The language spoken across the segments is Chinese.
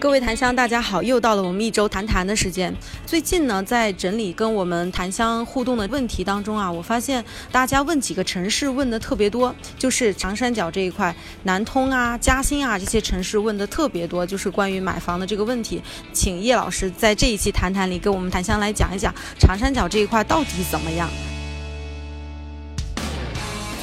各位檀香，大家好！又到了我们一周谈谈的时间。最近呢，在整理跟我们檀香互动的问题当中啊，我发现大家问几个城市问的特别多，就是长三角这一块，南通啊、嘉兴啊这些城市问的特别多，就是关于买房的这个问题。请叶老师在这一期谈谈里跟我们檀香来讲一讲长三角这一块到底怎么样。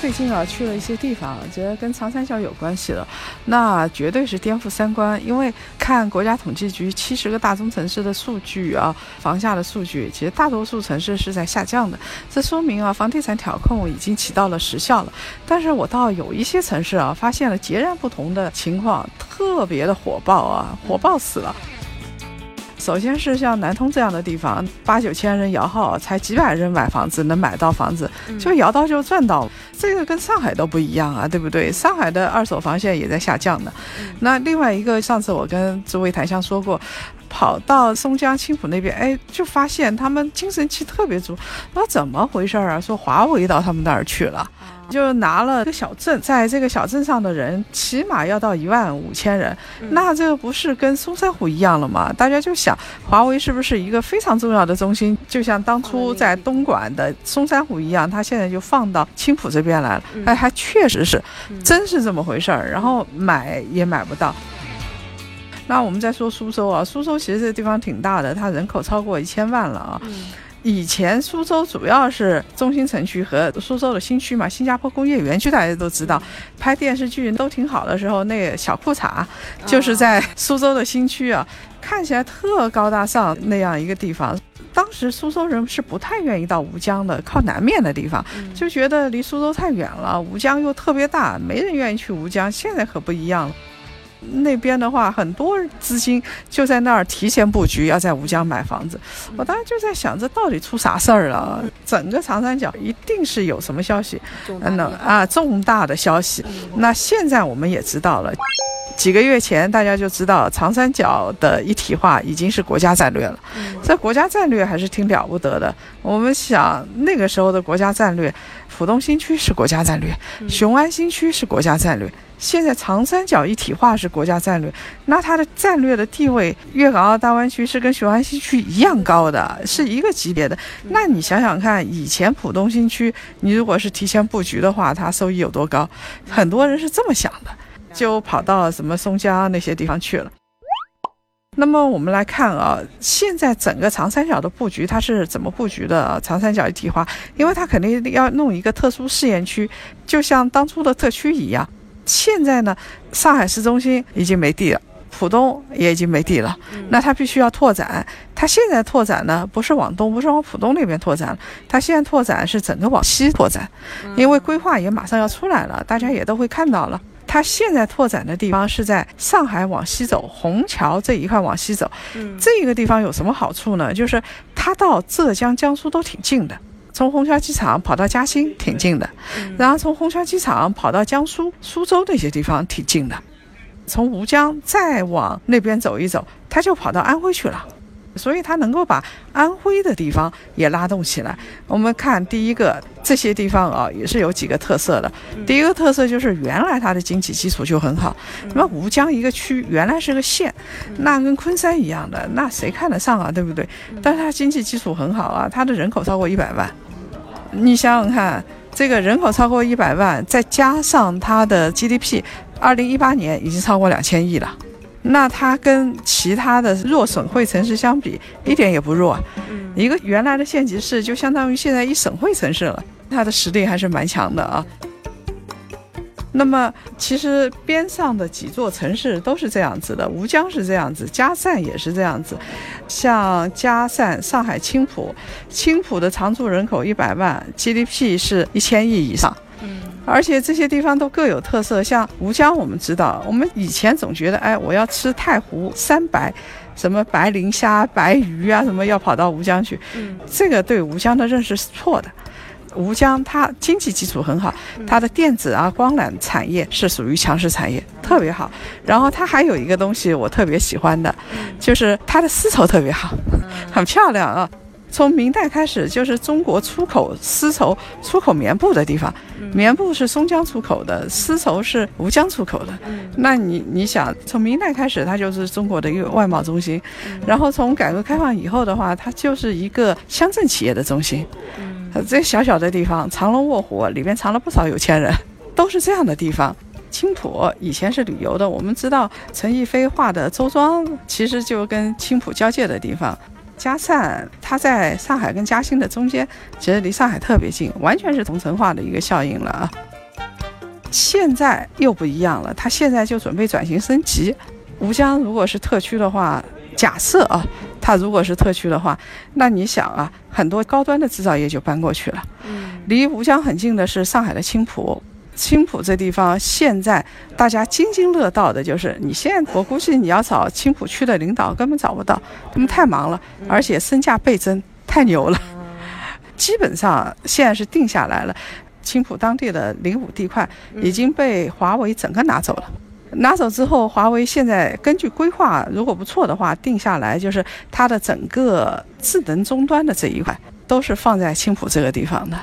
最近啊，去了一些地方，觉得跟长三角有关系了，那绝对是颠覆三观。因为看国家统计局七十个大中城市的数据啊，房价的数据，其实大多数城市是在下降的，这说明啊，房地产调控已经起到了实效了。但是我到有一些城市啊，发现了截然不同的情况，特别的火爆啊，火爆死了。首先是像南通这样的地方，八九千人摇号，才几百人买房子能买到房子，就摇到就赚到。这个跟上海都不一样啊，对不对？上海的二手房现在也在下降呢。那另外一个，上次我跟诸位檀香说过，跑到松江青浦那边，哎，就发现他们精神气特别足。那怎么回事啊？说华为到他们那儿去了。就拿了个小镇，在这个小镇上的人起码要到一万五千人，那这不是跟松山湖一样了吗？大家就想，华为是不是一个非常重要的中心？就像当初在东莞的松山湖一样，它现在就放到青浦这边来了。哎，还确实是，真是这么回事儿。然后买也买不到。那我们再说苏州啊，苏州其实这个地方挺大的，它人口超过一千万了啊。以前苏州主要是中心城区和苏州的新区嘛，新加坡工业园区大家都知道，拍电视剧都挺好的时候，那个小裤衩就是在苏州的新区啊，看起来特高大上那样一个地方。当时苏州人是不太愿意到吴江的靠南面的地方，就觉得离苏州太远了，吴江又特别大，没人愿意去吴江。现在可不一样了。那边的话，很多资金就在那儿提前布局，要在吴江买房子。我当时就在想，这到底出啥事儿了？整个长三角一定是有什么消息，嗯，啊，重大的消息。那现在我们也知道了，几个月前大家就知道长三角的一体化已经是国家战略了。这国家战略还是挺了不得的。我们想那个时候的国家战略，浦东新区是国家战略，雄安新区是国家战略。现在长三角一体化是国家战略，那它的战略的地位，粤港澳大湾区是跟雄安新区一样高的，是一个级别的。那你想想看，以前浦东新区，你如果是提前布局的话，它收益有多高？很多人是这么想的，就跑到什么松江那些地方去了。那么我们来看啊，现在整个长三角的布局它是怎么布局的？长三角一体化，因为它肯定要弄一个特殊试验区，就像当初的特区一样。现在呢，上海市中心已经没地了，浦东也已经没地了，那它必须要拓展。它现在拓展呢，不是往东，不是往浦东那边拓展，它现在拓展是整个往西拓展，因为规划也马上要出来了，大家也都会看到了。它现在拓展的地方是在上海往西走，虹桥这一块往西走。这个地方有什么好处呢？就是它到浙江、江苏都挺近的。从虹桥机场跑到嘉兴挺近的，然后从虹桥机场跑到江苏苏州那些地方挺近的，从吴江再往那边走一走，他就跑到安徽去了，所以他能够把安徽的地方也拉动起来。我们看第一个这些地方啊，也是有几个特色的。第一个特色就是原来它的经济基础就很好，那么吴江一个区原来是个县，那跟昆山一样的，那谁看得上啊，对不对？但是它经济基础很好啊，它的人口超过一百万。你想想看，这个人口超过一百万，再加上它的 GDP，二零一八年已经超过两千亿了，那它跟其他的弱省会城市相比，一点也不弱。一个原来的县级市就相当于现在一省会城市了，它的实力还是蛮强的啊。那么，其实边上的几座城市都是这样子的，吴江是这样子，嘉善也是这样子。像嘉善、上海青浦，青浦的常住人口一百万，GDP 是一千亿以上。嗯，而且这些地方都各有特色。像吴江，我们知道，我们以前总觉得，哎，我要吃太湖三白，什么白磷虾、白鱼啊，什么要跑到吴江去。嗯，这个对吴江的认识是错的。吴江它经济基础很好，它的电子啊、光缆产业是属于强势产业，特别好。然后它还有一个东西我特别喜欢的，就是它的丝绸特别好，很漂亮啊。从明代开始，就是中国出口丝绸、出口棉布的地方。棉布是松江出口的，丝绸是吴江出口的。那你你想，从明代开始，它就是中国的一个外贸中心。然后从改革开放以后的话，它就是一个乡镇企业的中心。这小小的地方，藏龙卧虎，里面藏了不少有钱人，都是这样的地方。青浦以前是旅游的，我们知道陈逸飞画的周庄，其实就跟青浦交界的地方。嘉善，它在上海跟嘉兴的中间，其实离上海特别近，完全是同城化的一个效应了啊。现在又不一样了，它现在就准备转型升级。吴江如果是特区的话，假设啊，它如果是特区的话，那你想啊，很多高端的制造业就搬过去了。离吴江很近的是上海的青浦。青浦这地方现在大家津津乐道的就是，你现在我估计你要找青浦区的领导根本找不到，他们太忙了，而且身价倍增，太牛了。基本上现在是定下来了，青浦当地的零五地块已经被华为整个拿走了。拿走之后，华为现在根据规划，如果不错的话，定下来就是它的整个智能终端的这一块都是放在青浦这个地方的。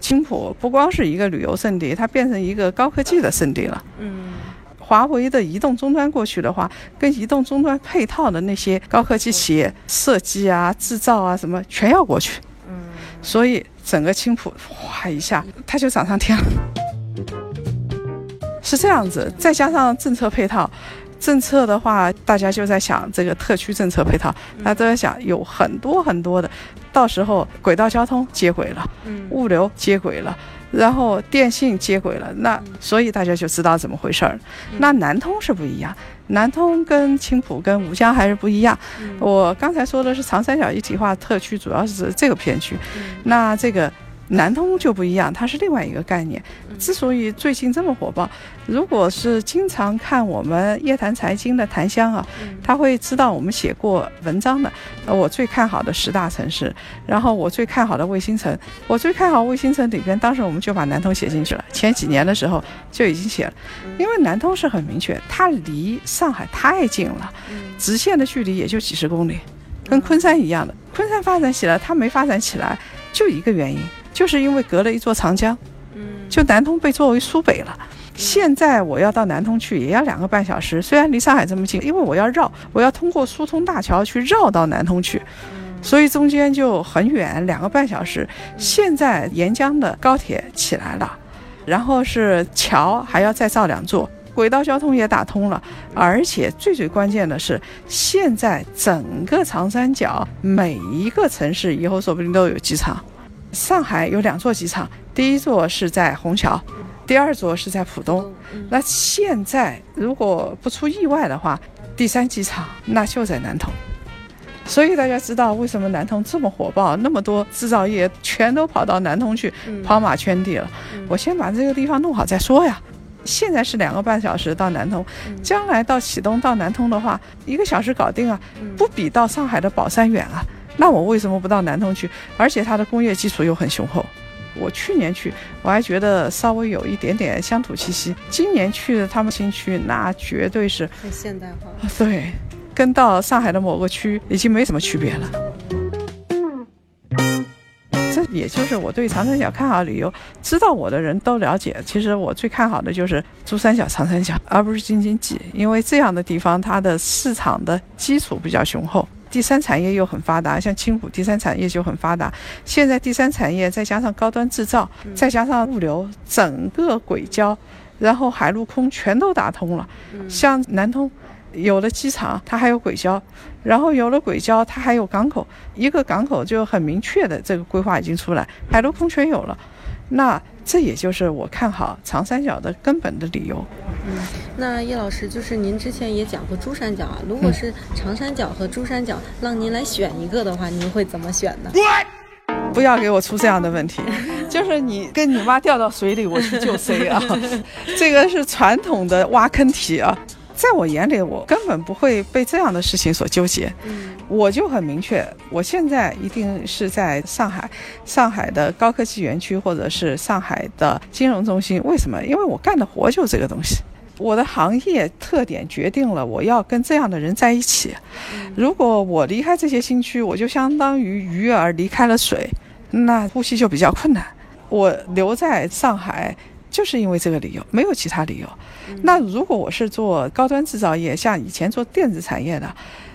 青浦不光是一个旅游胜地，它变成一个高科技的胜地了。嗯，华为的移动终端过去的话，跟移动终端配套的那些高科技企业设计啊、制造啊什么，全要过去。嗯，所以整个青浦哗一下，它就涨上天了。是这样子，再加上政策配套。政策的话，大家就在想这个特区政策配套，大家都在想有很多很多的，到时候轨道交通接轨了，物流接轨了，然后电信接轨了，那所以大家就知道怎么回事儿。那南通是不一样，南通跟青浦跟吴江还是不一样。我刚才说的是长三角一体化特区，主要是这个片区，那这个。南通就不一样，它是另外一个概念。之所以最近这么火爆，如果是经常看我们夜谈财经的檀香啊，他会知道我们写过文章的。呃，我最看好的十大城市，然后我最看好的卫星城，我最看好卫星城里边，当时我们就把南通写进去了。前几年的时候就已经写了，因为南通是很明确，它离上海太近了，直线的距离也就几十公里，跟昆山一样的。昆山发展起来，它没发展起来，就一个原因。就是因为隔了一座长江，嗯，就南通被作为苏北了。现在我要到南通去，也要两个半小时。虽然离上海这么近，因为我要绕，我要通过苏通大桥去绕到南通去，所以中间就很远，两个半小时。现在沿江的高铁起来了，然后是桥还要再造两座，轨道交通也打通了，而且最最关键的是，现在整个长三角每一个城市以后说不定都有机场。上海有两座机场，第一座是在虹桥，第二座是在浦东。那现在如果不出意外的话，第三机场那就在南通。所以大家知道为什么南通这么火爆，那么多制造业全都跑到南通去跑马圈地了。我先把这个地方弄好再说呀。现在是两个半小时到南通，将来到启东到南通的话，一个小时搞定啊，不比到上海的宝山远啊。那我为什么不到南通去？而且它的工业基础又很雄厚。我去年去，我还觉得稍微有一点点乡土气息。今年去的他们新区，那绝对是很现代化。对，跟到上海的某个区已经没什么区别了。这也就是我对长三角看好旅游，知道我的人都了解。其实我最看好的就是珠三角、长三角，而不是京津冀，因为这样的地方它的市场的基础比较雄厚。第三产业又很发达，像青浦第三产业就很发达。现在第三产业再加上高端制造，再加上物流，整个轨交，然后海陆空全都打通了。像南通有了机场，它还有轨交，然后有了轨交，它还有港口，一个港口就很明确的这个规划已经出来，海陆空全有了。那这也就是我看好长三角的根本的理由。嗯，那叶老师，就是您之前也讲过珠三角啊，如果是长三角和珠三角让您来选一个的话，您会怎么选呢？不要给我出这样的问题，就是你跟你妈掉到水里，我去救谁啊？这个是传统的挖坑题啊。在我眼里，我根本不会被这样的事情所纠结。嗯，我就很明确，我现在一定是在上海，上海的高科技园区或者是上海的金融中心。为什么？因为我干的活就这个东西。我的行业特点决定了我要跟这样的人在一起。如果我离开这些新区，我就相当于鱼儿离开了水，那呼吸就比较困难。我留在上海。就是因为这个理由，没有其他理由。那如果我是做高端制造业，像以前做电子产业的，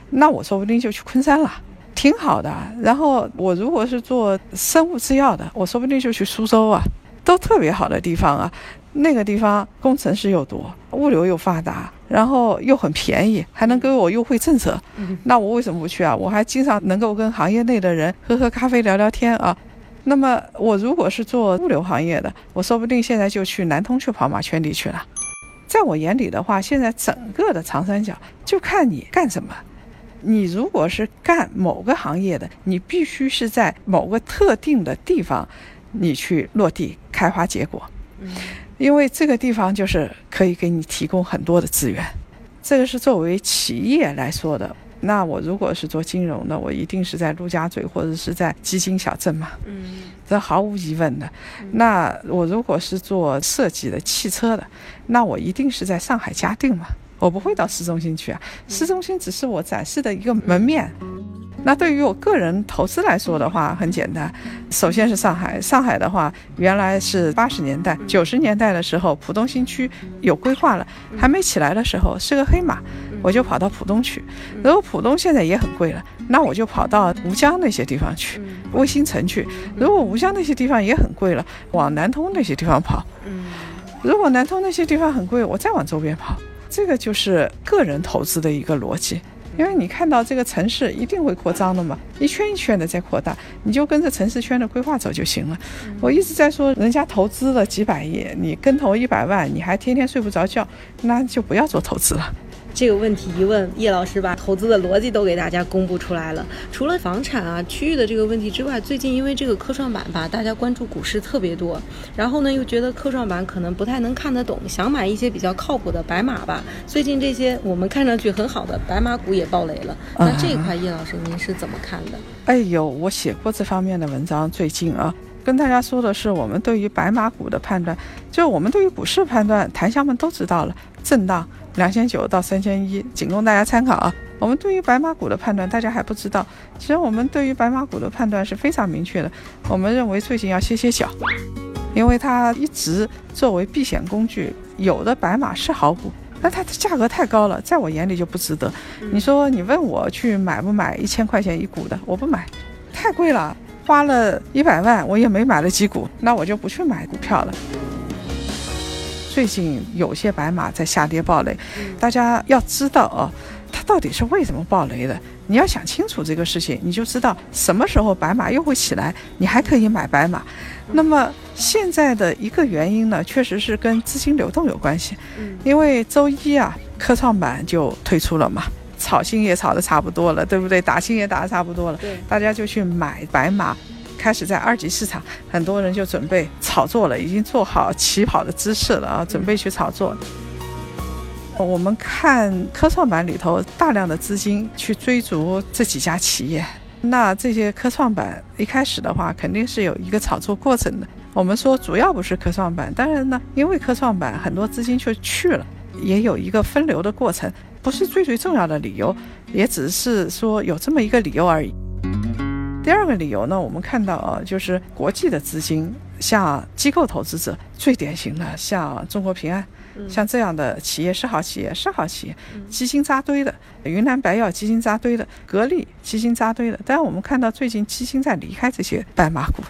那我说不定就去昆山了，挺好的。然后我如果是做生物制药的，我说不定就去苏州啊，都特别好的地方啊。那个地方工程师又多，物流又发达，然后又很便宜，还能给我优惠政策。那我为什么不去啊？我还经常能够跟行业内的人喝喝咖啡、聊聊天啊。那么我如果是做物流行业的，我说不定现在就去南通去跑马圈地去了。在我眼里的话，现在整个的长三角就看你干什么。你如果是干某个行业的，你必须是在某个特定的地方，你去落地开花结果。因为这个地方就是可以给你提供很多的资源。这个是作为企业来说的。那我如果是做金融的，我一定是在陆家嘴或者是在基金小镇嘛，嗯，这毫无疑问的。那我如果是做设计的汽车的，那我一定是在上海嘉定嘛，我不会到市中心去啊，市中心只是我展示的一个门面。那对于我个人投资来说的话，很简单。首先是上海，上海的话，原来是八十年代、九十年代的时候，浦东新区有规划了，还没起来的时候是个黑马，我就跑到浦东去。如果浦东现在也很贵了，那我就跑到吴江那些地方去，卫星城去。如果吴江那些地方也很贵了，往南通那些地方跑。如果南通那些地方很贵，我再往周边跑。这个就是个人投资的一个逻辑。因为你看到这个城市一定会扩张的嘛，一圈一圈的在扩大，你就跟着城市圈的规划走就行了。我一直在说，人家投资了几百亿，你跟投一百万，你还天天睡不着觉，那就不要做投资了。这个问题一问，叶老师把投资的逻辑都给大家公布出来了。除了房产啊区域的这个问题之外，最近因为这个科创板吧，大家关注股市特别多，然后呢又觉得科创板可能不太能看得懂，想买一些比较靠谱的白马吧。最近这些我们看上去很好的白马股也爆雷了。那这一块，叶老师您是怎么看的？哎呦，我写过这方面的文章，最近啊，跟大家说的是我们对于白马股的判断，就我们对于股市判断，檀香们都知道了，震荡。两千九到三千一，仅供大家参考啊。我们对于白马股的判断，大家还不知道。其实我们对于白马股的判断是非常明确的。我们认为最近要歇歇脚，因为它一直作为避险工具，有的白马是好股，但它的价格太高了，在我眼里就不值得。你说你问我去买不买一千块钱一股的，我不买，太贵了，花了一百万我也没买了几股，那我就不去买股票了。最近有些白马在下跌暴雷，大家要知道哦，它到底是为什么暴雷的？你要想清楚这个事情，你就知道什么时候白马又会起来，你还可以买白马。那么现在的一个原因呢，确实是跟资金流动有关系。因为周一啊，科创板就推出了嘛，炒新也炒的差不多了，对不对？打新也打的差不多了，大家就去买白马。开始在二级市场，很多人就准备炒作了，已经做好起跑的姿势了啊，准备去炒作。我们看科创板里头大量的资金去追逐这几家企业，那这些科创板一开始的话肯定是有一个炒作过程的。我们说主要不是科创板，当然呢，因为科创板很多资金就去了，也有一个分流的过程，不是最最重要的理由，也只是说有这么一个理由而已。第二个理由呢，我们看到啊，就是国际的资金，像机构投资者最典型的，像中国平安，像这样的企业是好企业，是好企业，基金扎堆的，云南白药基金扎堆的，格力基金扎堆的，但我们看到最近基金在离开这些白马股。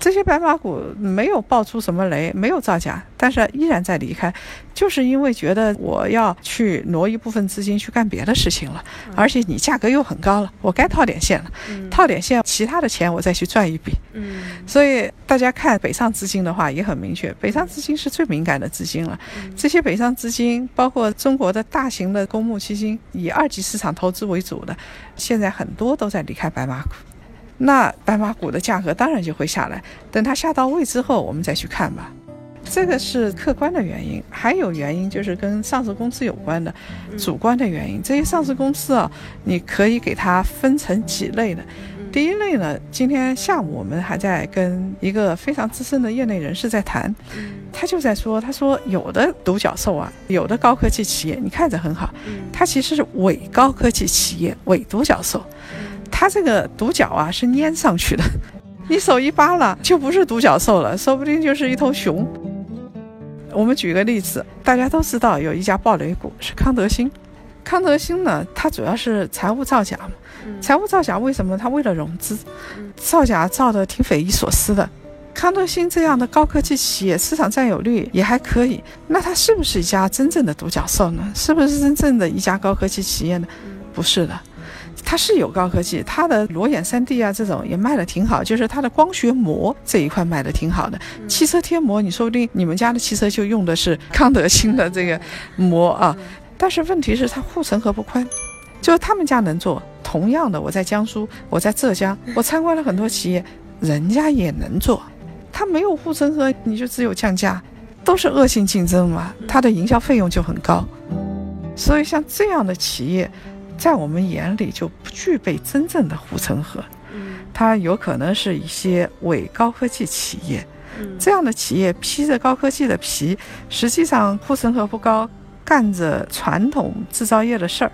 这些白马股没有爆出什么雷，没有造假，但是依然在离开，就是因为觉得我要去挪一部分资金去干别的事情了，而且你价格又很高了，我该套点线了，套点线，其他的钱我再去赚一笔。嗯，所以大家看北上资金的话也很明确，北上资金是最敏感的资金了。这些北上资金包括中国的大型的公募基金，以二级市场投资为主的，现在很多都在离开白马股。那白马股的价格当然就会下来，等它下到位之后，我们再去看吧。这个是客观的原因，还有原因就是跟上市公司有关的主观的原因。这些上市公司啊，你可以给它分成几类的。第一类呢，今天下午我们还在跟一个非常资深的业内人士在谈，他就在说，他说有的独角兽啊，有的高科技企业，你看着很好，它其实是伪高科技企业，伪独角兽，它这个独角啊是粘上去的，你手一扒拉就不是独角兽了，说不定就是一头熊。我们举个例子，大家都知道有一家暴雷股是康德新，康德新呢，它主要是财务造假嘛。财务造假为什么？它为了融资，造假造的挺匪夷所思的。康德新这样的高科技企业，市场占有率也还可以，那它是不是一家真正的独角兽呢？是不是真正的一家高科技企业呢？不是的，它是有高科技，它的裸眼 3D 啊这种也卖的挺好，就是它的光学膜这一块卖的挺好的。汽车贴膜，你说不定你们家的汽车就用的是康德新的这个膜啊，但是问题是它护城河不宽。就是他们家能做，同样的，我在江苏，我在浙江，我参观了很多企业，人家也能做。他没有护城河，你就只有降价，都是恶性竞争嘛，它的营销费用就很高。所以像这样的企业，在我们眼里就不具备真正的护城河。它有可能是一些伪高科技企业。这样的企业披着高科技的皮，实际上护城河不高，干着传统制造业的事儿。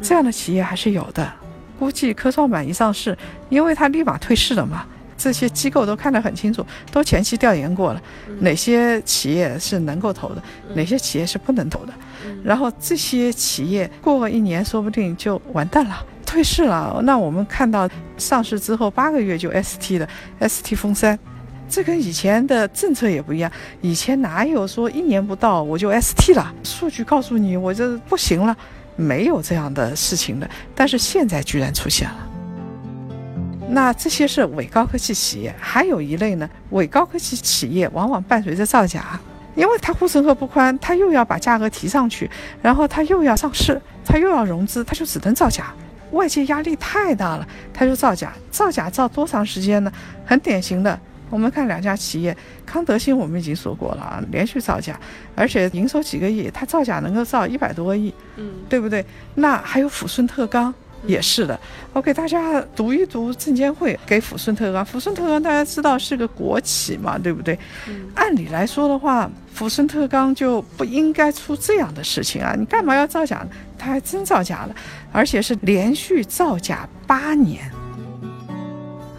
这样的企业还是有的，估计科创板一上市，因为它立马退市了嘛。这些机构都看得很清楚，都前期调研过了，哪些企业是能够投的，哪些企业是不能投的。然后这些企业过个一年，说不定就完蛋了，退市了。那我们看到上市之后八个月就 ST 的 ST 封三，这跟以前的政策也不一样。以前哪有说一年不到我就 ST 了？数据告诉你，我这不行了。没有这样的事情的，但是现在居然出现了。那这些是伪高科技企业，还有一类呢，伪高科技企业往往伴随着造假，因为它护城河不宽，它又要把价格提上去，然后它又要上市，它又要融资，它就只能造假。外界压力太大了，它就造假，造假造多长时间呢？很典型的。我们看两家企业，康德新我们已经说过了啊，连续造假，而且营收几个亿，它造假能够造一百多个亿，嗯，对不对？那还有抚顺特钢也是的。我给大家读一读证监会给抚顺特钢，抚顺特钢大家知道是个国企嘛，对不对？按理来说的话，抚顺特钢就不应该出这样的事情啊，你干嘛要造假呢？他还真造假了，而且是连续造假八年。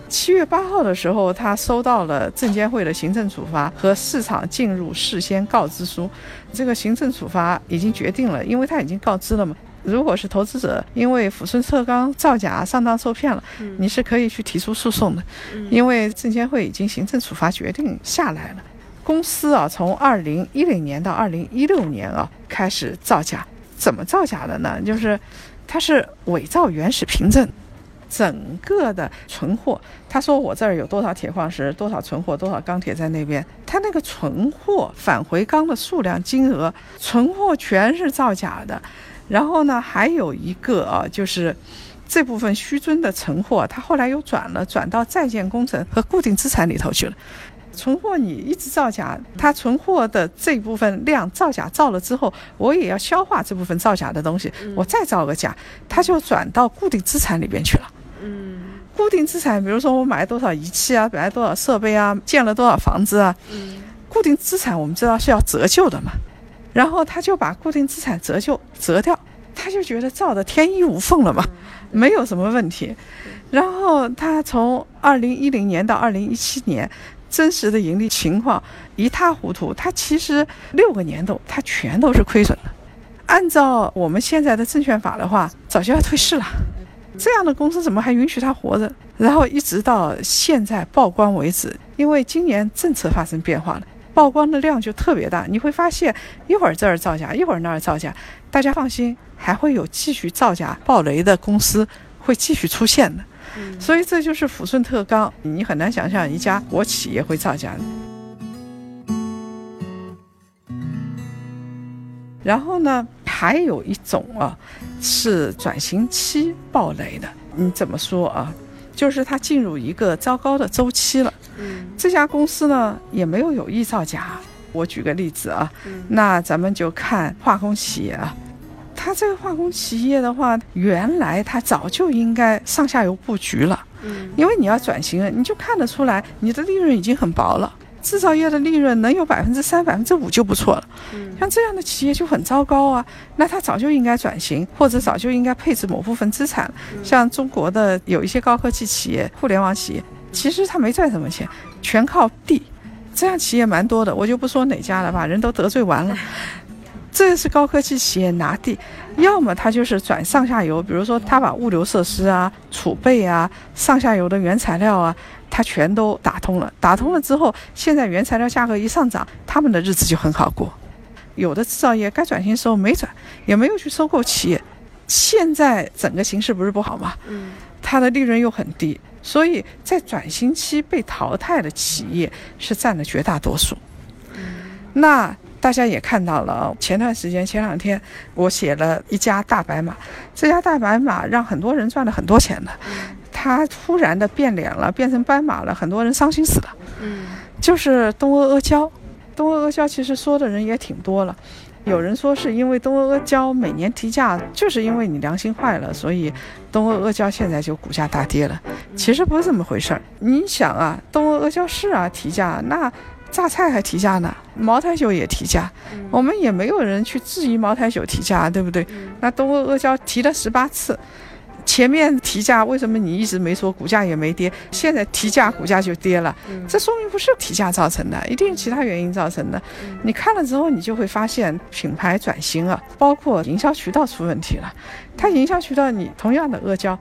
七月八号的时候，他收到了证监会的行政处罚和市场进入事先告知书。这个行政处罚已经决定了，因为他已经告知了嘛。如果是投资者因为抚顺特钢造假、上当受骗了，你是可以去提出诉讼的，因为证监会已经行政处罚决定下来了。公司啊，从二零一零年到二零一六年啊，开始造假。怎么造假的呢？就是它是伪造原始凭证。整个的存货，他说我这儿有多少铁矿石，多少存货，多少钢铁在那边，他那个存货返回钢的数量、金额，存货全是造假的。然后呢，还有一个啊，就是这部分虚尊的存货，它后来又转了，转到在建工程和固定资产里头去了。存货你一直造假，它存货的这部分量造假造了之后，我也要消化这部分造假的东西，我再造个假，它就转到固定资产里边去了。嗯，固定资产，比如说我买了多少仪器啊，买了多少设备啊，建了多少房子啊，嗯，固定资产我们知道是要折旧的嘛，然后他就把固定资产折旧折掉，他就觉得造的天衣无缝了嘛，没有什么问题，然后他从二零一零年到二零一七年，真实的盈利情况一塌糊涂，他其实六个年度他全都是亏损的，按照我们现在的证券法的话，早就要退市了。这样的公司怎么还允许他活着？然后一直到现在曝光为止，因为今年政策发生变化了，曝光的量就特别大。你会发现一会儿这儿造假，一会儿那儿造假。大家放心，还会有继续造假、爆雷的公司会继续出现的。所以这就是抚顺特钢，你很难想象一家国企也会造假。然后呢？还有一种啊，是转型期暴雷的。你怎么说啊？就是它进入一个糟糕的周期了。嗯，这家公司呢也没有有意造假，我举个例子啊，那咱们就看化工企业啊，它这个化工企业的话，原来它早就应该上下游布局了，嗯，因为你要转型了，你就看得出来，你的利润已经很薄了。制造业的利润能有百分之三、百分之五就不错了。嗯，像这样的企业就很糟糕啊。那它早就应该转型，或者早就应该配置某部分资产。像中国的有一些高科技企业、互联网企业，其实它没赚什么钱，全靠地。这样企业蛮多的，我就不说哪家了，把人都得罪完了。这是高科技企业拿地，要么它就是转上下游，比如说它把物流设施啊、储备啊、上下游的原材料啊。它全都打通了，打通了之后，现在原材料价格一上涨，他们的日子就很好过。有的制造业该转型的时候没转，也没有去收购企业。现在整个形势不是不好吗？它的利润又很低，所以在转型期被淘汰的企业是占了绝大多数。那大家也看到了，前段时间前两天我写了一家大白马，这家大白马让很多人赚了很多钱的。他突然的变脸了，变成斑马了，很多人伤心死了。嗯，就是东阿阿胶，东阿阿胶其实说的人也挺多了，有人说是因为东阿阿胶每年提价，就是因为你良心坏了，所以东阿阿胶现在就股价大跌了。其实不是这么回事儿。你想啊，东阿阿胶是啊提价，那榨菜还提价呢，茅台酒也提价，我们也没有人去质疑茅台酒提价，对不对？那东阿阿胶提了十八次。前面提价，为什么你一直没说股价也没跌？现在提价，股价就跌了，这说明不是提价造成的，一定是其他原因造成的。你看了之后，你就会发现品牌转型了，包括营销渠道出问题了。它营销渠道，你同样的阿胶，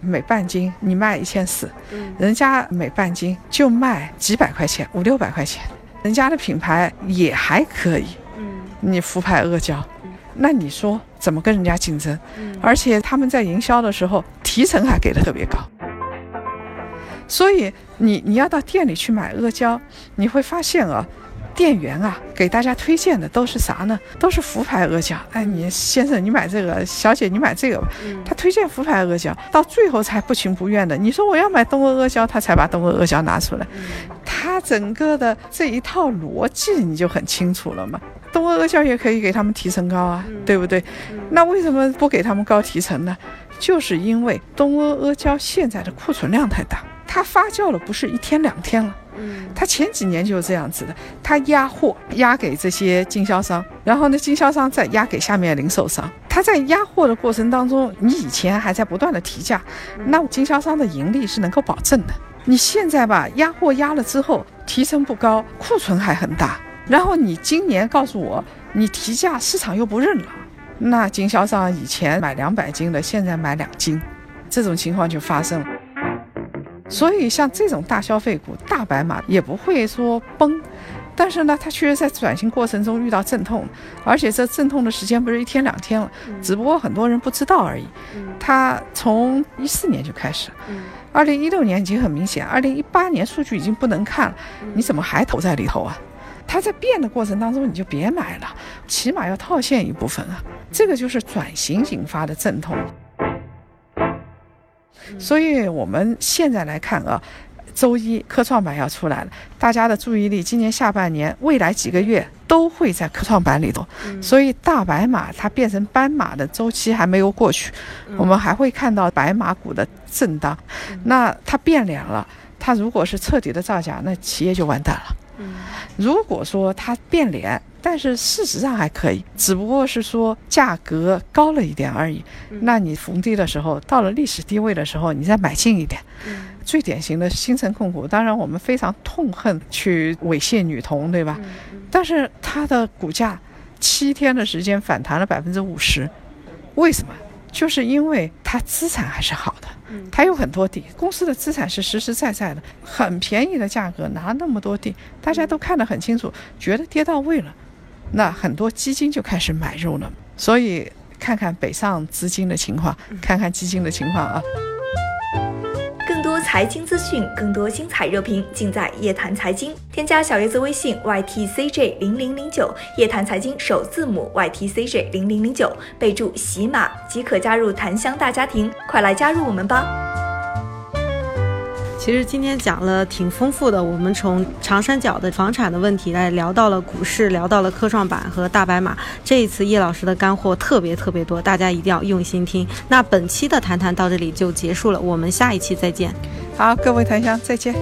每半斤你卖一千四，人家每半斤就卖几百块钱，五六百块钱，人家的品牌也还可以。你福牌阿胶。那你说怎么跟人家竞争？而且他们在营销的时候提成还给的特别高，所以你你要到店里去买阿胶，你会发现啊，店员啊给大家推荐的都是啥呢？都是福牌阿胶。哎，你先生你买这个，小姐你买这个吧。他推荐福牌阿胶，到最后才不情不愿的。你说我要买东阿阿胶，他才把东阿阿胶拿出来。他整个的这一套逻辑你就很清楚了嘛。东阿阿胶也可以给他们提成高啊，对不对？那为什么不给他们高提成呢？就是因为东阿阿胶现在的库存量太大，它发酵了不是一天两天了，嗯，它前几年就是这样子的，它压货压给这些经销商，然后呢，经销商再压给下面零售商。他在压货的过程当中，你以前还在不断的提价，那经销商的盈利是能够保证的。你现在吧，压货压了之后，提成不高，库存还很大。然后你今年告诉我，你提价市场又不认了，那经销商以前买两百斤的，现在买两斤，这种情况就发生了。所以像这种大消费股、大白马也不会说崩，但是呢，它确实在转型过程中遇到阵痛，而且这阵痛的时间不是一天两天了，只不过很多人不知道而已。它从一四年就开始，二零一六年已经很明显，二零一八年数据已经不能看了，你怎么还投在里头啊？它在变的过程当中，你就别买了，起码要套现一部分啊。这个就是转型引发的阵痛。所以我们现在来看啊，周一科创板要出来了，大家的注意力今年下半年、未来几个月都会在科创板里头。所以大白马它变成斑马的周期还没有过去，我们还会看到白马股的震荡。那它变脸了，它如果是彻底的造假，那企业就完蛋了。如果说它变脸，但是事实上还可以，只不过是说价格高了一点而已。那你逢低的时候，到了历史低位的时候，你再买进一点。最典型的新城控股，当然我们非常痛恨去猥亵女童，对吧？但是它的股价七天的时间反弹了百分之五十，为什么？就是因为它资产还是好的，它有很多地，公司的资产是实实在在的，很便宜的价格拿那么多地，大家都看得很清楚，觉得跌到位了，那很多基金就开始买入了。所以看看北上资金的情况，看看基金的情况啊。财经资讯，更多精彩热评，尽在夜谈财经。添加小叶子微信 ytcj 零零零九，夜谈财经首字母 ytcj 零零零九，备注喜马即可加入檀香大家庭，快来加入我们吧！其实今天讲了挺丰富的，我们从长三角的房产的问题来聊到了股市，聊到了科创板和大白马。这一次叶老师的干货特别特别多，大家一定要用心听。那本期的谈谈到这里就结束了，我们下一期再见。好，各位檀香再见。